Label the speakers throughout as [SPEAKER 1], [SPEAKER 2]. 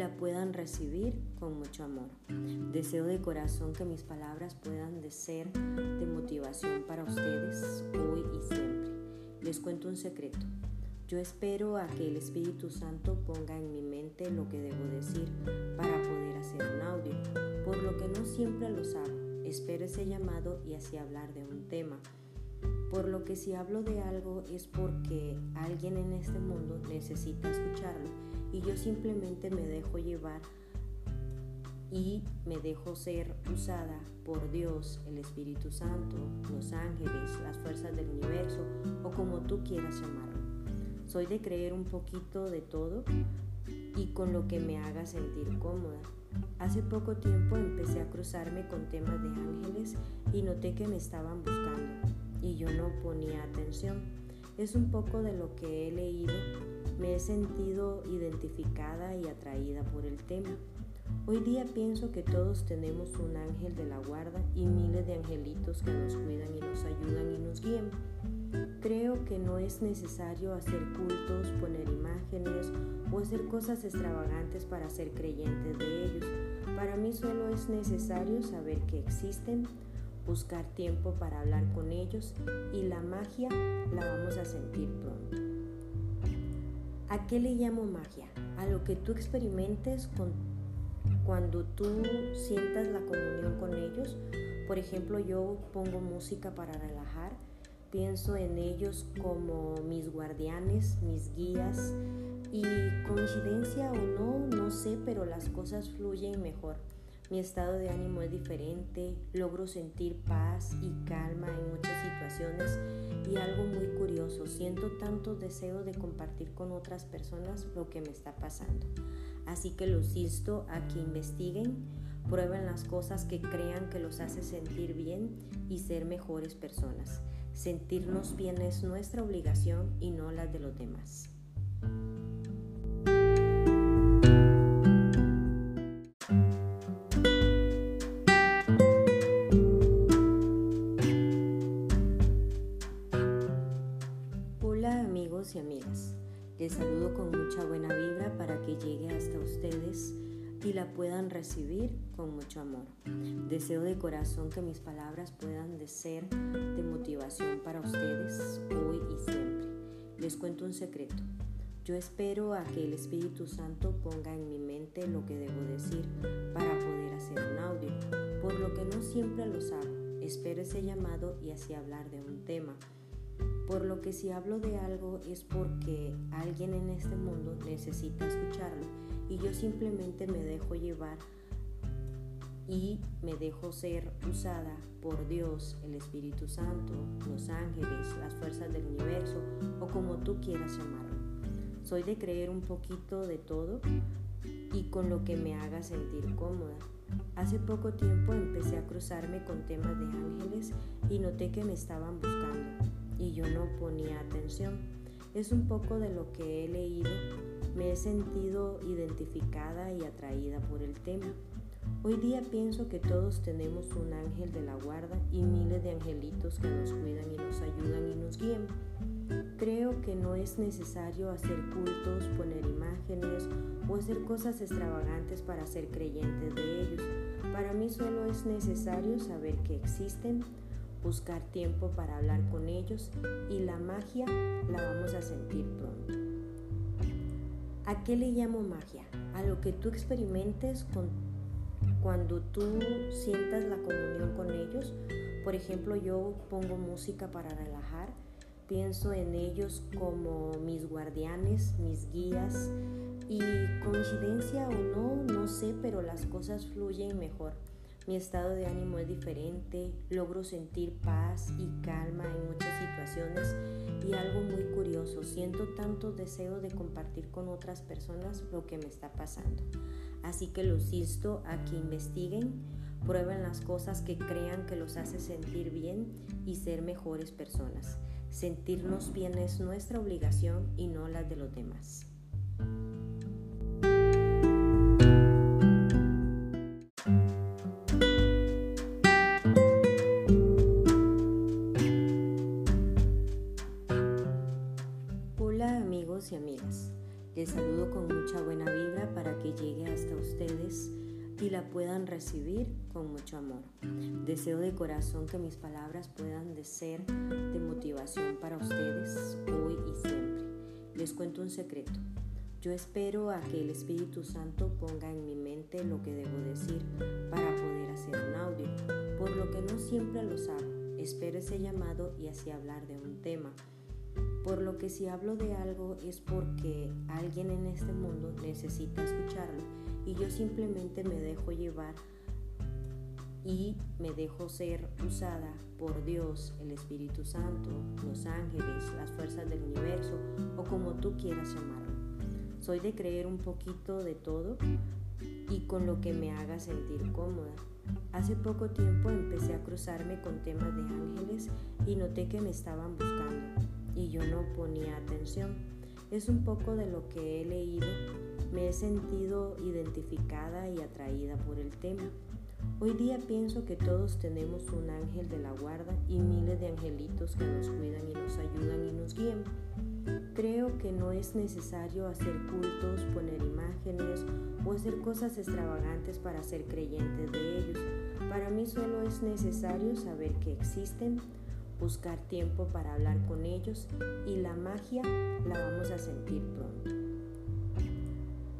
[SPEAKER 1] la puedan recibir con mucho amor. Deseo de corazón que mis palabras puedan de ser de motivación para ustedes hoy y siempre. Les cuento un secreto. Yo espero a que el Espíritu Santo ponga en mi mente lo que debo decir para poder hacer un audio, por lo que no siempre lo hago. Espero ese llamado y así hablar de un tema. Por lo que si hablo de algo es porque alguien en este mundo necesita escucharlo y yo simplemente me dejo llevar y me dejo ser usada por Dios, el Espíritu Santo, los ángeles, las fuerzas del universo o como tú quieras llamarlo. Soy de creer un poquito de todo y con lo que me haga sentir cómoda. Hace poco tiempo empecé a cruzarme con temas de ángeles y noté que me estaban buscando y yo no ponía atención. Es un poco de lo que he leído me he sentido identificada y atraída por el tema. Hoy día pienso que todos tenemos un ángel de la guarda y miles de angelitos que nos cuidan y nos ayudan y nos guían. Creo que no es necesario hacer cultos, poner imágenes o hacer cosas extravagantes para ser creyentes de ellos. Para mí solo es necesario saber que existen, buscar tiempo para hablar con ellos y la magia la vamos a sentir pronto. ¿A qué le llamo magia? A lo que tú experimentes con, cuando tú sientas la comunión con ellos. Por ejemplo, yo pongo música para relajar, pienso en ellos como mis guardianes, mis guías y coincidencia o no, no sé, pero las cosas fluyen mejor. Mi estado de ánimo es diferente, logro sentir paz y calma en muchas situaciones y algo muy curioso, siento tanto deseo de compartir con otras personas lo que me está pasando. Así que los insto a que investiguen, prueben las cosas que crean que los hace sentir bien y ser mejores personas. Sentirnos bien es nuestra obligación y no la de los demás. Saludo con mucha buena vibra para que llegue hasta ustedes y la puedan recibir con mucho amor. Deseo de corazón que mis palabras puedan de ser de motivación para ustedes hoy y siempre. Les cuento un secreto. Yo espero a que el Espíritu Santo ponga en mi mente lo que debo decir para poder hacer un audio, por lo que no siempre lo hago. Espero ese llamado y así hablar de un tema por lo que si hablo de algo es porque alguien en este mundo necesita escucharlo y yo simplemente me dejo llevar y me dejo ser usada por Dios, el Espíritu Santo, los ángeles, las fuerzas del universo o como tú quieras llamarlo. Soy de creer un poquito de todo y con lo que me haga sentir cómoda. Hace poco tiempo empecé a cruzarme con temas de ángeles y noté que me estaban buscando y yo no ponía atención. Es un poco de lo que he leído, me he sentido identificada y atraída por el tema. Hoy día pienso que todos tenemos un ángel de la guarda y miles de angelitos que nos cuidan y nos ayudan y nos guían. Creo que no es necesario hacer cultos, poner imágenes o hacer cosas extravagantes para ser creyentes de ellos. Para mí solo es necesario saber que existen, buscar tiempo para hablar con ellos y la magia la vamos a sentir pronto. ¿A qué le llamo magia? A lo que tú experimentes con, cuando tú sientas la comunión con ellos. Por ejemplo, yo pongo música para relajar, pienso en ellos como mis guardianes, mis guías y coincidencia o no, no sé, pero las cosas fluyen mejor. Mi estado de ánimo es diferente, logro sentir paz y calma en muchas situaciones y algo muy curioso, siento tanto deseo de compartir con otras personas lo que me está pasando. Así que los insto a que investiguen, prueben las cosas que crean que los hace sentir bien y ser mejores personas. Sentirnos bien es nuestra obligación y no la de los demás. Puedan recibir con mucho amor. Deseo de corazón que mis palabras puedan de ser de motivación para ustedes hoy y siempre. Les cuento un secreto. Yo espero a que el Espíritu Santo ponga en mi mente lo que debo decir para poder hacer un audio, por lo que no siempre lo hago. Espero ese llamado y así hablar de un tema. Por lo que si hablo de algo es porque alguien en este mundo necesita escucharlo y yo simplemente me dejo llevar y me dejo ser usada por Dios, el Espíritu Santo, los ángeles, las fuerzas del universo o como tú quieras llamarlo. Soy de creer un poquito de todo y con lo que me haga sentir cómoda. Hace poco tiempo empecé a cruzarme con temas de ángeles y noté que me estaban buscando y yo no ponía atención. Es un poco de lo que he leído me he sentido identificada y atraída por el tema. Hoy día pienso que todos tenemos un ángel de la guarda y miles de angelitos que nos cuidan y nos ayudan y nos guían. Creo que no es necesario hacer cultos, poner imágenes o hacer cosas extravagantes para ser creyentes de ellos. Para mí solo es necesario saber que existen, buscar tiempo para hablar con ellos y la magia la vamos a sentir pronto.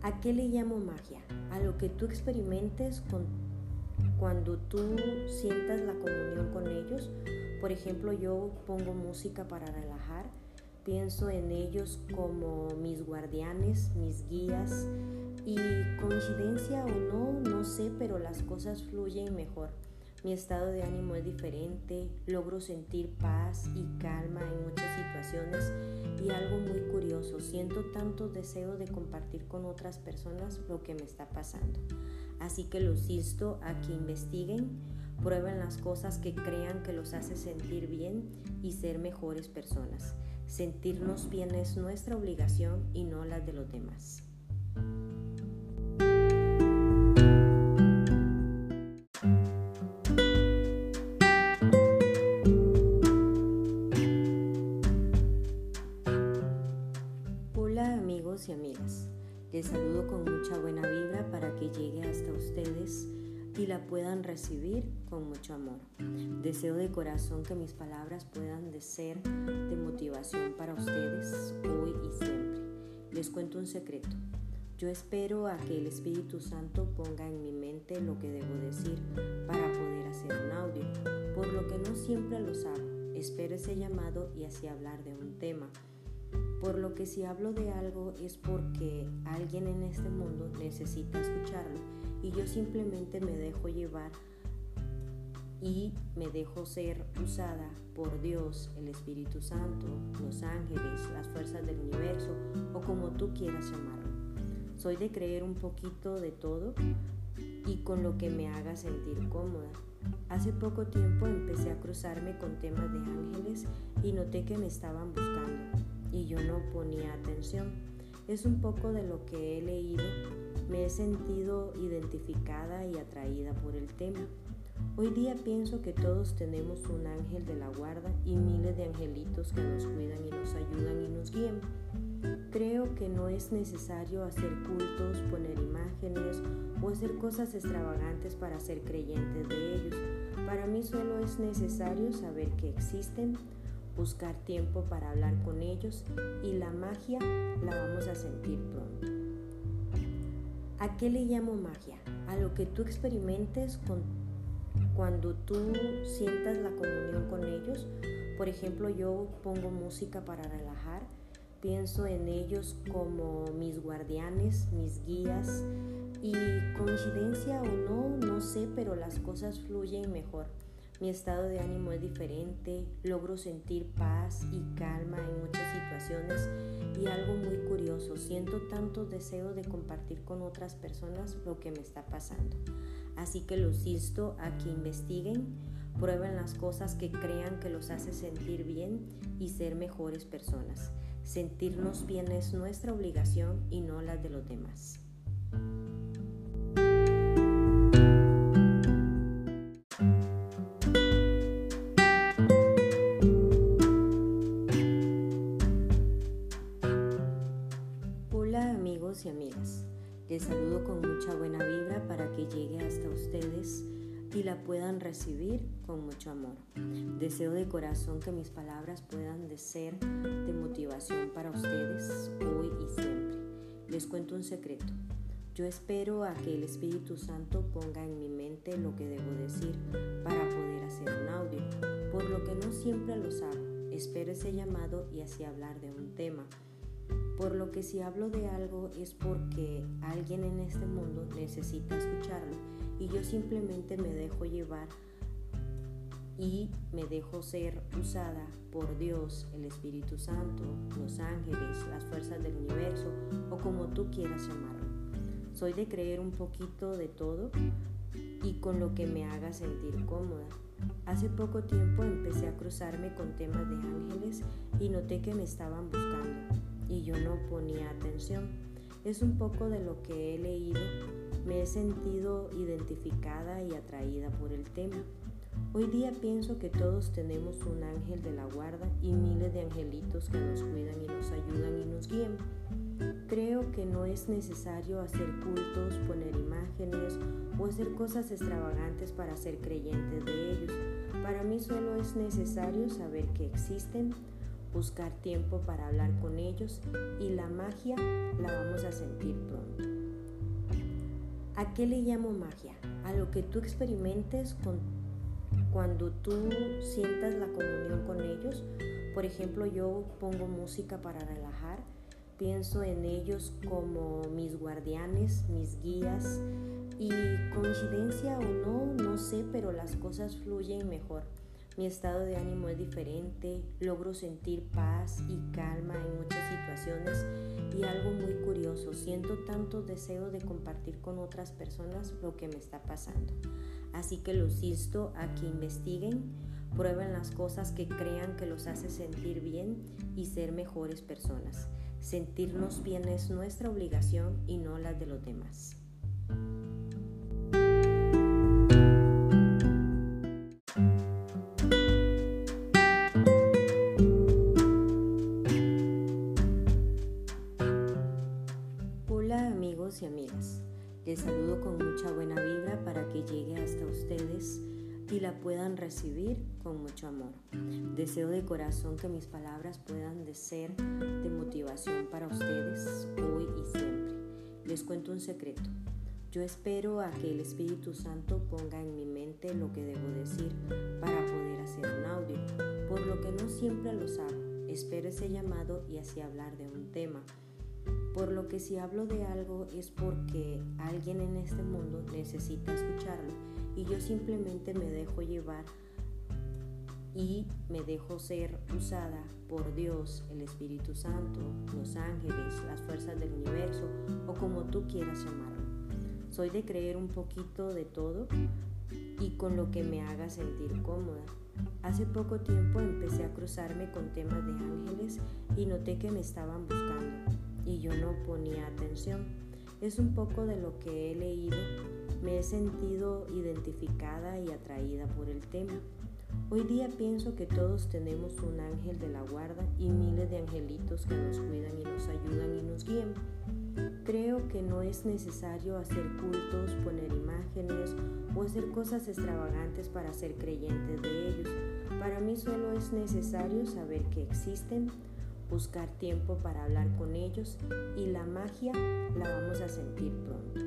[SPEAKER 1] ¿A qué le llamo magia? A lo que tú experimentes cuando tú sientas la comunión con ellos. Por ejemplo, yo pongo música para relajar, pienso en ellos como mis guardianes, mis guías y coincidencia o no, no sé, pero las cosas fluyen mejor. Mi estado de ánimo es diferente, logro sentir paz y calma en muchas situaciones y algo muy curioso, siento tanto deseo de compartir con otras personas lo que me está pasando. Así que los insto a que investiguen, prueben las cosas que crean que los hace sentir bien y ser mejores personas. Sentirnos bien es nuestra obligación y no la de los demás. Les saludo con mucha buena vibra para que llegue hasta ustedes y la puedan recibir con mucho amor. Deseo de corazón que mis palabras puedan de ser de motivación para ustedes hoy y siempre. Les cuento un secreto. Yo espero a que el Espíritu Santo ponga en mi mente lo que debo decir para poder hacer un audio, por lo que no siempre lo hago. Espero ese llamado y así hablar de un tema por lo que si hablo de algo es porque alguien en este mundo necesita escucharlo y yo simplemente me dejo llevar y me dejo ser usada por Dios, el Espíritu Santo, los ángeles, las fuerzas del universo o como tú quieras llamarlo. Soy de creer un poquito de todo y con lo que me haga sentir cómoda. Hace poco tiempo empecé a cruzarme con temas de ángeles y noté que me estaban buscando y yo no ponía atención. Es un poco de lo que he leído, me he sentido identificada y atraída por el tema. Hoy día pienso que todos tenemos un ángel de la guarda y miles de angelitos que nos cuidan y nos ayudan y nos guían. Creo que no es necesario hacer cultos, poner imágenes o hacer cosas extravagantes para ser creyentes de ellos. Para mí solo es necesario saber que existen, buscar tiempo para hablar con ellos y la magia la vamos a sentir pronto. ¿A qué le llamo magia? A lo que tú experimentes cuando tú sientas la comunión con ellos. Por ejemplo, yo pongo música para relajar, pienso en ellos como mis guardianes, mis guías y coincidencia o no, no sé, pero las cosas fluyen mejor. Mi estado de ánimo es diferente, logro sentir paz y calma en muchas situaciones y algo muy curioso, siento tanto deseo de compartir con otras personas lo que me está pasando. Así que los insto a que investiguen, prueben las cosas que crean que los hace sentir bien y ser mejores personas. Sentirnos bien es nuestra obligación y no la de los demás. Puedan recibir con mucho amor. Deseo de corazón que mis palabras puedan de ser de motivación para ustedes hoy y siempre. Les cuento un secreto. Yo espero a que el Espíritu Santo ponga en mi mente lo que debo decir para poder hacer un audio, por lo que no siempre lo hago. Espero ese llamado y así hablar de un tema. Por lo que si hablo de algo es porque alguien en este mundo necesita escucharlo y yo simplemente me dejo llevar y me dejo ser usada por Dios, el Espíritu Santo, los ángeles, las fuerzas del universo o como tú quieras llamarlo. Soy de creer un poquito de todo y con lo que me haga sentir cómoda. Hace poco tiempo empecé a cruzarme con temas de ángeles y noté que me estaban buscando y yo no ponía atención. Es un poco de lo que he leído, me he sentido identificada y atraída por el tema. Hoy día pienso que todos tenemos un ángel de la guarda y miles de angelitos que nos cuidan y nos ayudan y nos guían. Creo que no es necesario hacer cultos, poner imágenes o hacer cosas extravagantes para ser creyentes de ellos. Para mí solo es necesario saber que existen, buscar tiempo para hablar con ellos y la magia la vamos a sentir pronto. ¿A qué le llamo magia? A lo que tú experimentes con, cuando tú sientas la comunión con ellos. Por ejemplo, yo pongo música para relajar, pienso en ellos como mis guardianes, mis guías y coincidencia o no, no sé, pero las cosas fluyen mejor. Mi estado de ánimo es diferente, logro sentir paz y calma en muchas situaciones y algo muy curioso, siento tanto deseo de compartir con otras personas lo que me está pasando. Así que los insto a que investiguen, prueben las cosas que crean que los hace sentir bien y ser mejores personas. Sentirnos bien es nuestra obligación y no la de los demás. Les saludo con mucha buena vibra para que llegue hasta ustedes y la puedan recibir con mucho amor. Deseo de corazón que mis palabras puedan de ser de motivación para ustedes hoy y siempre. Les cuento un secreto. Yo espero a que el Espíritu Santo ponga en mi mente lo que debo decir para poder hacer un audio, por lo que no siempre lo hago. Espero ese llamado y así hablar de un tema por lo que si hablo de algo es porque alguien en este mundo necesita escucharlo y yo simplemente me dejo llevar y me dejo ser usada por Dios, el Espíritu Santo, los ángeles, las fuerzas del universo o como tú quieras llamarlo. Soy de creer un poquito de todo y con lo que me haga sentir cómoda. Hace poco tiempo empecé a cruzarme con temas de ángeles y noté que me estaban buscando y yo no ponía atención. Es un poco de lo que he leído, me he sentido identificada y atraída por el tema. Hoy día pienso que todos tenemos un ángel de la guarda y miles de angelitos que nos cuidan y nos ayudan y nos guían. Creo que no es necesario hacer cultos, poner imágenes o hacer cosas extravagantes para ser creyentes de ellos. Para mí solo es necesario saber que existen, buscar tiempo para hablar con ellos y la magia la vamos a sentir pronto.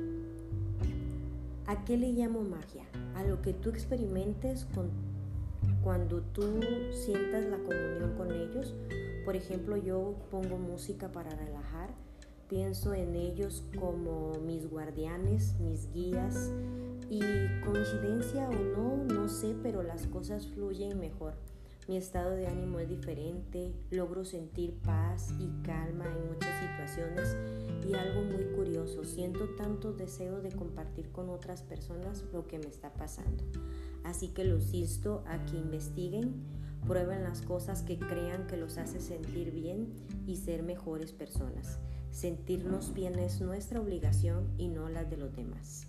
[SPEAKER 1] ¿A qué le llamo magia? A lo que tú experimentes con, cuando tú sientas la comunión con ellos. Por ejemplo, yo pongo música para relajar, pienso en ellos como mis guardianes, mis guías y coincidencia o no, no sé, pero las cosas fluyen mejor. Mi estado de ánimo es diferente, logro sentir paz y calma en muchas situaciones y algo muy curioso, siento tanto deseo de compartir con otras personas lo que me está pasando. Así que los insto a que investiguen, prueben las cosas que crean que los hace sentir bien y ser mejores personas. Sentirnos bien es nuestra obligación y no la de los demás.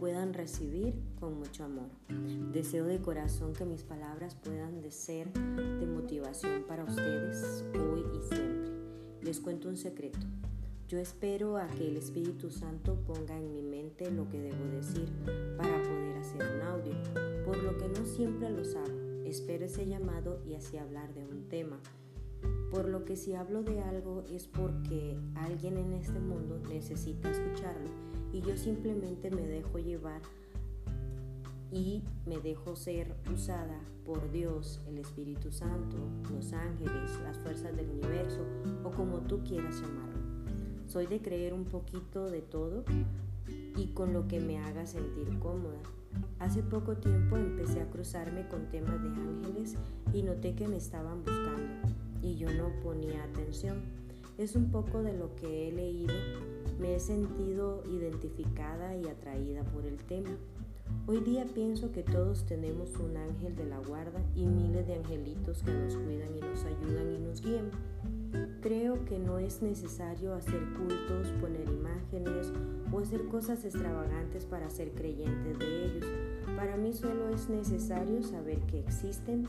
[SPEAKER 1] Puedan recibir con mucho amor. Deseo de corazón que mis palabras puedan de ser de motivación para ustedes hoy y siempre. Les cuento un secreto. Yo espero a que el Espíritu Santo ponga en mi mente lo que debo decir para poder hacer un audio, por lo que no siempre lo hago. Espero ese llamado y así hablar de un tema. Por lo que si hablo de algo es porque alguien en este mundo necesita escucharlo y yo simplemente me dejo llevar y me dejo ser usada por Dios, el Espíritu Santo, los ángeles, las fuerzas del universo o como tú quieras llamarlo. Soy de creer un poquito de todo y con lo que me haga sentir cómoda. Hace poco tiempo empecé a cruzarme con temas de ángeles y noté que me estaban buscando y yo no ponía atención. Es un poco de lo que he leído. Me he sentido identificada y atraída por el tema. Hoy día pienso que todos tenemos un ángel de la guarda y miles de angelitos que nos cuidan y nos ayudan y nos guían. Creo que no es necesario hacer cultos, poner imágenes o hacer cosas extravagantes para ser creyentes de ellos. Para mí solo es necesario saber que existen,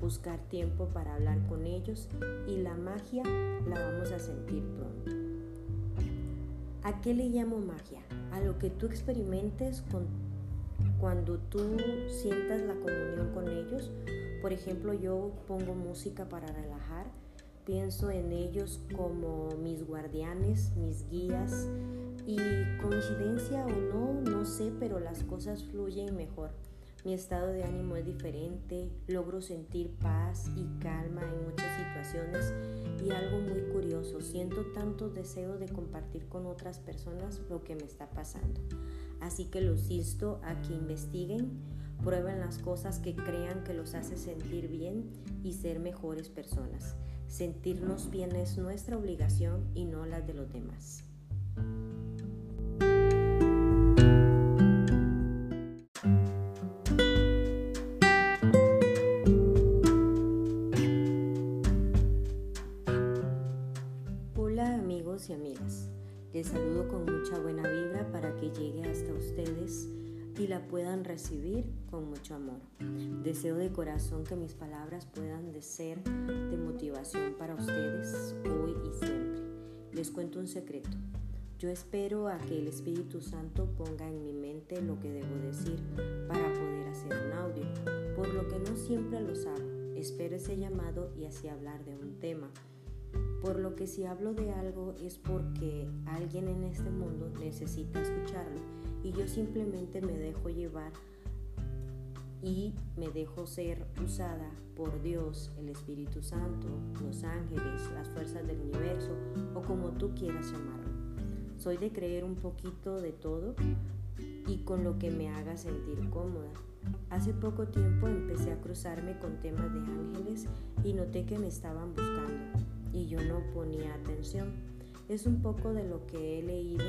[SPEAKER 1] buscar tiempo para hablar con ellos y la magia la vamos a sentir pronto. ¿A qué le llamo magia? A lo que tú experimentes con, cuando tú sientas la comunión con ellos. Por ejemplo, yo pongo música para relajar Pienso en ellos como mis guardianes, mis guías y coincidencia o no, no sé, pero las cosas fluyen mejor. Mi estado de ánimo es diferente, logro sentir paz y calma en muchas situaciones y algo muy curioso, siento tanto deseo de compartir con otras personas lo que me está pasando. Así que los insto a que investiguen, prueben las cosas que crean que los hace sentir bien y ser mejores personas. Sentirnos bien es nuestra obligación y no la de los demás. Saludo con mucha buena vibra para que llegue hasta ustedes y la puedan recibir con mucho amor. Deseo de corazón que mis palabras puedan de ser de motivación para ustedes hoy y siempre. Les cuento un secreto. Yo espero a que el Espíritu Santo ponga en mi mente lo que debo decir para poder hacer un audio, por lo que no siempre lo hago. Espero ese llamado y así hablar de un tema. Por lo que si hablo de algo es porque alguien en este mundo necesita escucharlo y yo simplemente me dejo llevar y me dejo ser usada por Dios, el Espíritu Santo, los ángeles, las fuerzas del universo o como tú quieras llamarlo. Soy de creer un poquito de todo y con lo que me haga sentir cómoda. Hace poco tiempo empecé a cruzarme con temas de ángeles y noté que me estaban buscando y yo no ponía atención. Es un poco de lo que he leído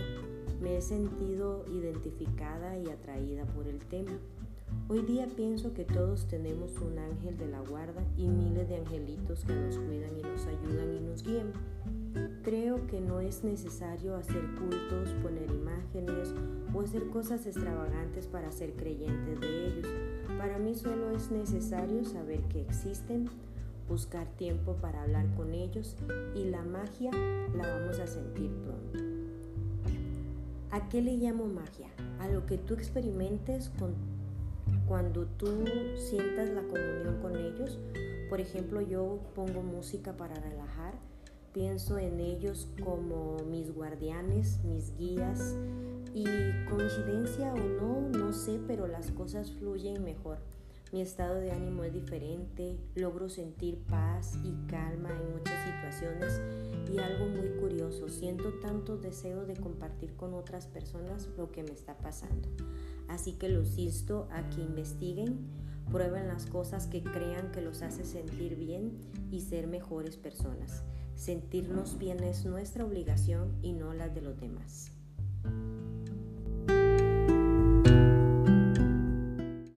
[SPEAKER 1] me he sentido identificada y atraída por el tema. Hoy día pienso que todos tenemos un ángel de la guarda y miles de angelitos que nos cuidan y nos ayudan y nos guían. Creo que no es necesario hacer cultos, poner imágenes o hacer cosas extravagantes para ser creyentes de ellos. Para mí solo es necesario saber que existen, buscar tiempo para hablar con ellos y la magia la vamos a sentir pronto. ¿A qué le llamo magia? A lo que tú experimentes cuando tú sientas la comunión con ellos. Por ejemplo, yo pongo música para relajar, pienso en ellos como mis guardianes, mis guías y coincidencia o no, no sé, pero las cosas fluyen mejor. Mi estado de ánimo es diferente, logro sentir paz y calma en muchas situaciones y algo muy curioso, siento tanto deseo de compartir con otras personas lo que me está pasando. Así que los insto a que investiguen, prueben las cosas que crean que los hace sentir bien y ser mejores personas. Sentirnos bien es nuestra obligación y no la de los demás.